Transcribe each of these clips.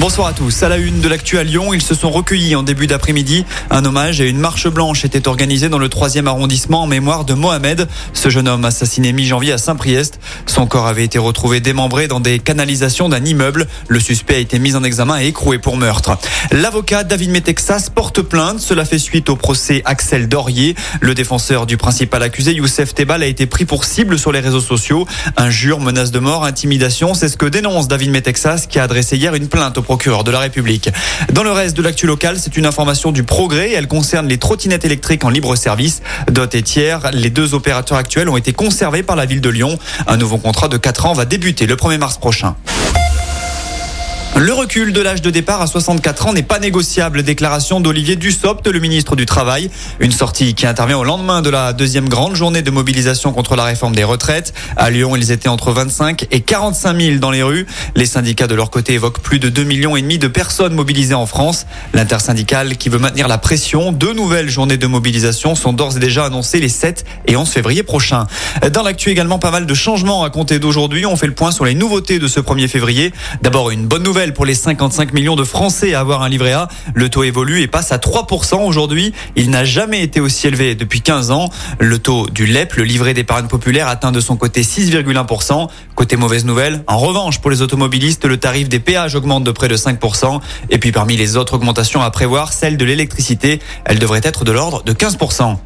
Bonsoir à tous. À la une de l'actu à Lyon, ils se sont recueillis en début d'après-midi. Un hommage et une marche blanche étaient organisés dans le 3e arrondissement en mémoire de Mohamed, ce jeune homme assassiné mi-janvier à Saint-Priest. Son corps avait été retrouvé démembré dans des canalisations d'un immeuble. Le suspect a été mis en examen et écroué pour meurtre. L'avocat David Metexas porte plainte. Cela fait suite au procès Axel Dorier. Le défenseur du principal accusé, Youssef Tebal, a été pris pour cible sur les réseaux sociaux. Injures, menaces de mort, intimidation, c'est ce que dénonce David Metexas qui a adressé hier une plainte au procureur de la République. Dans le reste de l'actu local, c'est une information du progrès. Elle concerne les trottinettes électriques en libre service. Dot et Tiers, les deux opérateurs actuels ont été conservés par la ville de Lyon. Un nouveau contrat de 4 ans va débuter le 1er mars prochain. Le recul de l'âge de départ à 64 ans n'est pas négociable. Déclaration d'Olivier Dussopt, le ministre du Travail. Une sortie qui intervient au lendemain de la deuxième grande journée de mobilisation contre la réforme des retraites. À Lyon, ils étaient entre 25 et 45 000 dans les rues. Les syndicats de leur côté évoquent plus de 2 millions et demi de personnes mobilisées en France. L'intersyndicale qui veut maintenir la pression. Deux nouvelles journées de mobilisation sont d'ores et déjà annoncées les 7 et 11 février prochains. Dans l'actu également pas mal de changements à compter d'aujourd'hui. On fait le point sur les nouveautés de ce 1er février. D'abord une bonne nouvelle pour les 55 millions de Français à avoir un livret A. Le taux évolue et passe à 3% aujourd'hui. Il n'a jamais été aussi élevé depuis 15 ans. Le taux du LEP, le livret d'épargne populaire, atteint de son côté 6,1%. Côté mauvaise nouvelle, en revanche, pour les automobilistes, le tarif des péages augmente de près de 5%. Et puis parmi les autres augmentations à prévoir, celle de l'électricité, elle devrait être de l'ordre de 15%.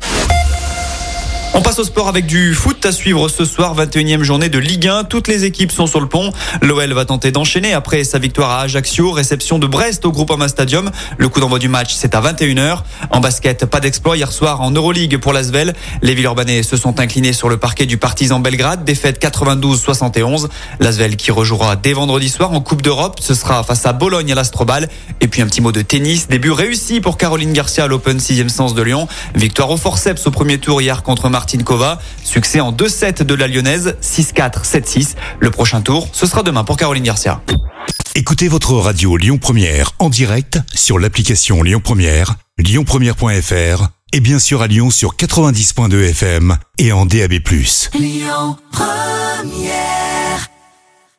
On passe au sport avec du foot à suivre ce soir, 21e journée de Ligue 1. Toutes les équipes sont sur le pont. L'OL va tenter d'enchaîner après sa victoire à Ajaccio, réception de Brest au Groupama Stadium. Le coup d'envoi du match, c'est à 21h. En basket, pas d'exploit hier soir en Euroleague pour l'Asvel. Les Villeurbanais se sont inclinés sur le parquet du Partizan Belgrade, défaite 92-71. L'Asvel qui rejouera dès vendredi soir en Coupe d'Europe, ce sera face à Bologne à l'Astrobal. Et puis un petit mot de tennis, début réussi pour Caroline Garcia à l'Open 6e sens de Lyon. Victoire au forceps au premier tour hier contre Marc Martinkova. Succès en 2-7 de la Lyonnaise, 6-4, 7-6. Le prochain tour, ce sera demain pour Caroline Garcia. Écoutez votre radio Lyon Première en direct sur l'application Lyon Première, lyonpremière.fr et bien sûr à Lyon sur 90.2 FM et en DAB+. Lyon Première